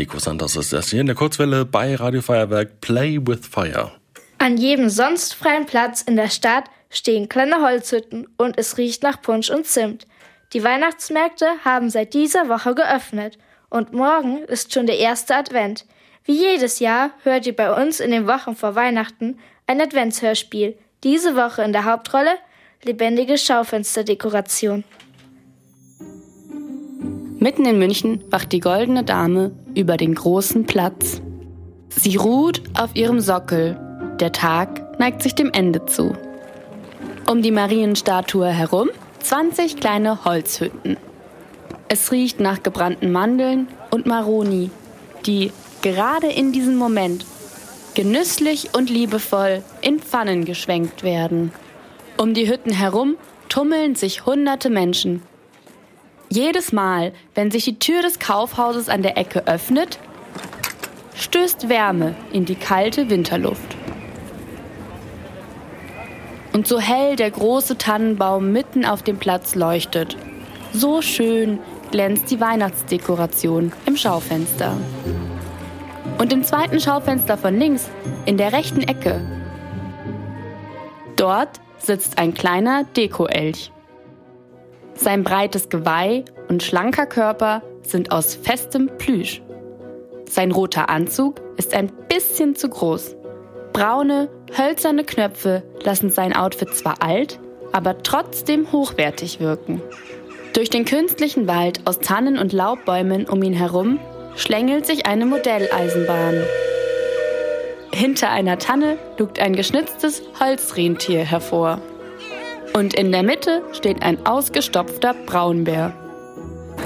Nico Santos ist das hier in der Kurzwelle bei Radio Feuerwerk Play with Fire. An jedem sonst freien Platz in der Stadt stehen kleine Holzhütten und es riecht nach Punsch und Zimt. Die Weihnachtsmärkte haben seit dieser Woche geöffnet und morgen ist schon der erste Advent. Wie jedes Jahr hört ihr bei uns in den Wochen vor Weihnachten ein Adventshörspiel. Diese Woche in der Hauptrolle lebendige Schaufensterdekoration. Mitten in München wacht die goldene Dame über den großen Platz. Sie ruht auf ihrem Sockel. Der Tag neigt sich dem Ende zu. Um die Marienstatue herum 20 kleine Holzhütten. Es riecht nach gebrannten Mandeln und Maroni, die gerade in diesem Moment genüsslich und liebevoll in Pfannen geschwenkt werden. Um die Hütten herum tummeln sich hunderte Menschen, jedes Mal, wenn sich die Tür des Kaufhauses an der Ecke öffnet, stößt Wärme in die kalte Winterluft. Und so hell der große Tannenbaum mitten auf dem Platz leuchtet, so schön glänzt die Weihnachtsdekoration im Schaufenster. Und im zweiten Schaufenster von links, in der rechten Ecke, dort sitzt ein kleiner Dekoelch. Sein breites Geweih und schlanker Körper sind aus festem Plüsch. Sein roter Anzug ist ein bisschen zu groß. Braune, hölzerne Knöpfe lassen sein Outfit zwar alt, aber trotzdem hochwertig wirken. Durch den künstlichen Wald aus Tannen und Laubbäumen um ihn herum schlängelt sich eine Modelleisenbahn. Hinter einer Tanne lugt ein geschnitztes Holzrentier hervor. Und in der Mitte steht ein ausgestopfter Braunbär.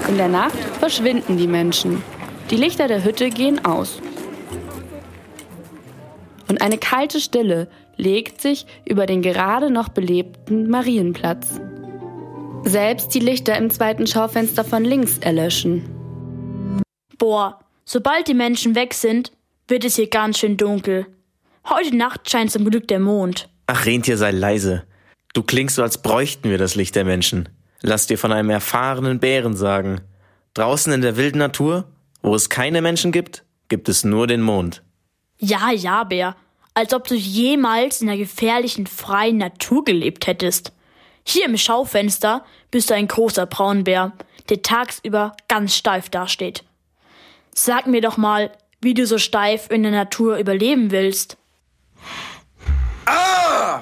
In der Nacht verschwinden die Menschen. Die Lichter der Hütte gehen aus. Und eine kalte Stille legt sich über den gerade noch belebten Marienplatz. Selbst die Lichter im zweiten Schaufenster von links erlöschen. Boah, sobald die Menschen weg sind, wird es hier ganz schön dunkel. Heute Nacht scheint zum Glück der Mond. Ach, Rentier, sei leise. Du klingst so, als bräuchten wir das Licht der Menschen. Lass dir von einem erfahrenen Bären sagen. Draußen in der wilden Natur, wo es keine Menschen gibt, gibt es nur den Mond. Ja, ja, Bär. Als ob du jemals in der gefährlichen freien Natur gelebt hättest. Hier im Schaufenster bist du ein großer Braunbär, der tagsüber ganz steif dasteht. Sag mir doch mal, wie du so steif in der Natur überleben willst. Ah!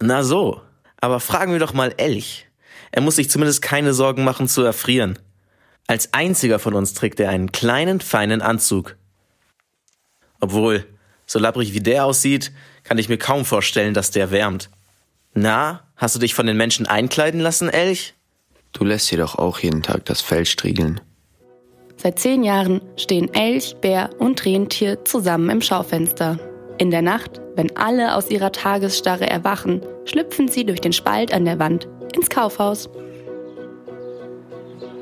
Na so, aber fragen wir doch mal Elch. Er muss sich zumindest keine Sorgen machen zu erfrieren. Als einziger von uns trägt er einen kleinen, feinen Anzug. Obwohl, so labbrig wie der aussieht, kann ich mir kaum vorstellen, dass der wärmt. Na, hast du dich von den Menschen einkleiden lassen, Elch? Du lässt dir doch auch jeden Tag das Fell striegeln. Seit zehn Jahren stehen Elch, Bär und Rentier zusammen im Schaufenster. In der Nacht, wenn alle aus ihrer Tagesstarre erwachen, schlüpfen sie durch den Spalt an der Wand ins Kaufhaus.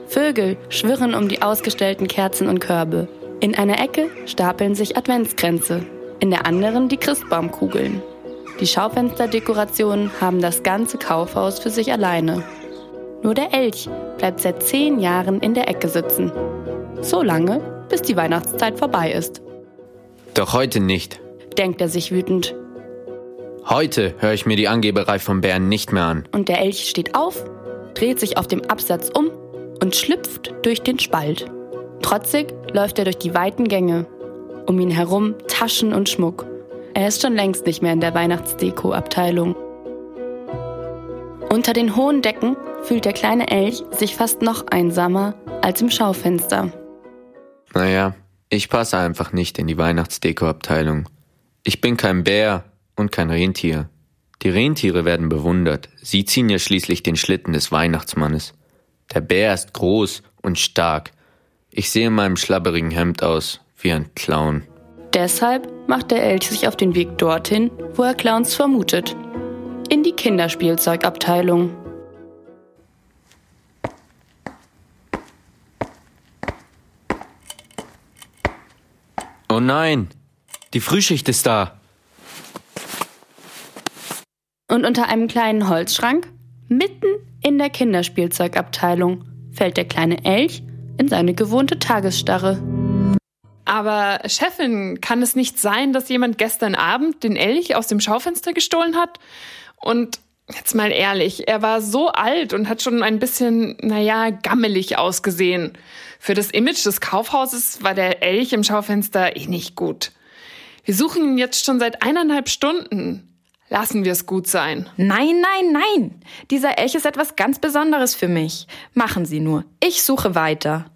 Vögel schwirren um die ausgestellten Kerzen und Körbe. In einer Ecke stapeln sich Adventskränze, in der anderen die Christbaumkugeln. Die Schaufensterdekorationen haben das ganze Kaufhaus für sich alleine. Nur der Elch bleibt seit zehn Jahren in der Ecke sitzen. So lange, bis die Weihnachtszeit vorbei ist. Doch heute nicht denkt er sich wütend. Heute höre ich mir die Angeberei vom Bären nicht mehr an. Und der Elch steht auf, dreht sich auf dem Absatz um und schlüpft durch den Spalt. Trotzig läuft er durch die weiten Gänge. Um ihn herum Taschen und Schmuck. Er ist schon längst nicht mehr in der Weihnachtsdeko-Abteilung. Unter den hohen Decken fühlt der kleine Elch sich fast noch einsamer als im Schaufenster. Naja, ich passe einfach nicht in die Weihnachtsdeko-Abteilung. Ich bin kein Bär und kein Rentier. Die Rentiere werden bewundert. Sie ziehen ja schließlich den Schlitten des Weihnachtsmannes. Der Bär ist groß und stark. Ich sehe in meinem schlabberigen Hemd aus wie ein Clown. Deshalb macht der Elch sich auf den Weg dorthin, wo er Clowns vermutet. In die Kinderspielzeugabteilung. Oh nein, die Frühschicht ist da. Und unter einem kleinen Holzschrank, mitten in der Kinderspielzeugabteilung, fällt der kleine Elch in seine gewohnte Tagesstarre. Aber Chefin, kann es nicht sein, dass jemand gestern Abend den Elch aus dem Schaufenster gestohlen hat? Und jetzt mal ehrlich, er war so alt und hat schon ein bisschen, naja, gammelig ausgesehen. Für das Image des Kaufhauses war der Elch im Schaufenster eh nicht gut. Wir suchen ihn jetzt schon seit eineinhalb Stunden. Lassen wir es gut sein. Nein, nein, nein. Dieser Elch ist etwas ganz Besonderes für mich. Machen Sie nur. Ich suche weiter.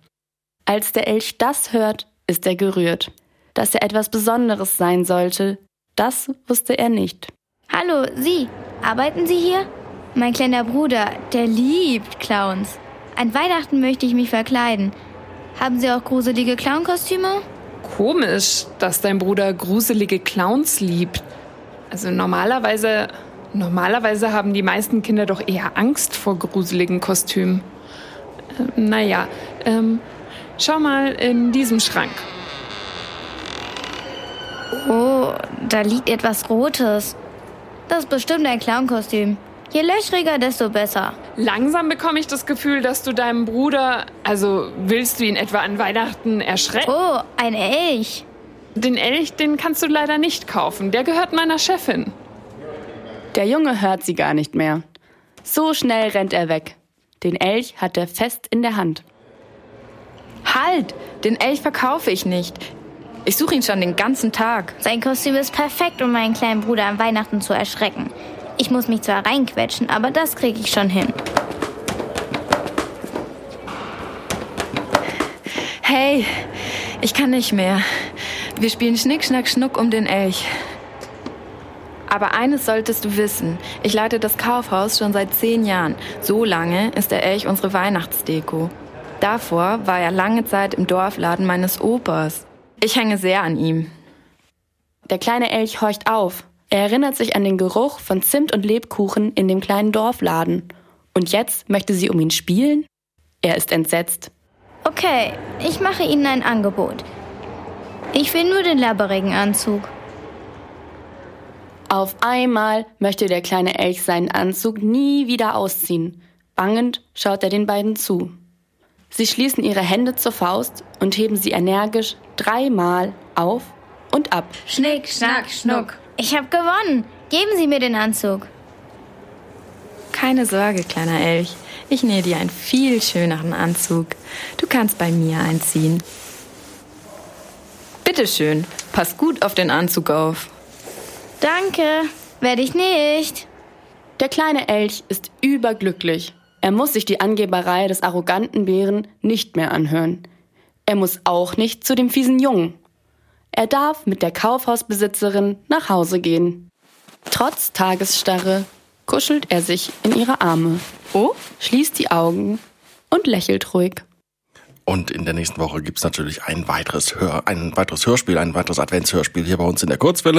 Als der Elch das hört, ist er gerührt. Dass er etwas Besonderes sein sollte, das wusste er nicht. Hallo, Sie, arbeiten Sie hier? Mein kleiner Bruder, der liebt Clowns. An Weihnachten möchte ich mich verkleiden. Haben Sie auch gruselige Clownkostüme? Komisch, dass dein Bruder gruselige Clowns liebt. Also normalerweise, normalerweise haben die meisten Kinder doch eher Angst vor gruseligen Kostümen. Äh, naja, ähm, schau mal in diesem Schrank. Oh, da liegt etwas Rotes. Das ist bestimmt ein Clownkostüm. Je löchriger, desto besser. Langsam bekomme ich das Gefühl, dass du deinem Bruder, also willst du ihn etwa an Weihnachten erschrecken? Oh, ein Elch. Den Elch, den kannst du leider nicht kaufen. Der gehört meiner Chefin. Der Junge hört sie gar nicht mehr. So schnell rennt er weg. Den Elch hat er fest in der Hand. Halt! Den Elch verkaufe ich nicht. Ich suche ihn schon den ganzen Tag. Sein Kostüm ist perfekt, um meinen kleinen Bruder an Weihnachten zu erschrecken. Ich muss mich zwar reinquetschen, aber das kriege ich schon hin. Hey, ich kann nicht mehr. Wir spielen Schnick, Schnack, Schnuck um den Elch. Aber eines solltest du wissen. Ich leite das Kaufhaus schon seit zehn Jahren. So lange ist der Elch unsere Weihnachtsdeko. Davor war er lange Zeit im Dorfladen meines Opas. Ich hänge sehr an ihm. Der kleine Elch horcht auf. Er erinnert sich an den Geruch von Zimt und Lebkuchen in dem kleinen Dorfladen. Und jetzt möchte sie um ihn spielen? Er ist entsetzt. Okay, ich mache Ihnen ein Angebot. Ich will nur den labberigen Anzug. Auf einmal möchte der kleine Elch seinen Anzug nie wieder ausziehen. Bangend schaut er den beiden zu. Sie schließen ihre Hände zur Faust und heben sie energisch dreimal auf und ab. Schnick, schnack, schnuck. Ich habe gewonnen. Geben Sie mir den Anzug. Keine Sorge, kleiner Elch. Ich nähe dir einen viel schöneren Anzug. Du kannst bei mir einziehen. Bitteschön, pass gut auf den Anzug auf. Danke. Werde ich nicht. Der kleine Elch ist überglücklich. Er muss sich die Angeberei des arroganten Bären nicht mehr anhören. Er muss auch nicht zu dem fiesen Jungen. Er darf mit der Kaufhausbesitzerin nach Hause gehen. Trotz Tagesstarre kuschelt er sich in ihre Arme, oh, schließt die Augen und lächelt ruhig. Und in der nächsten Woche gibt's natürlich ein weiteres, Hör, ein weiteres Hörspiel, ein weiteres Adventshörspiel hier bei uns in der Kurzwelle.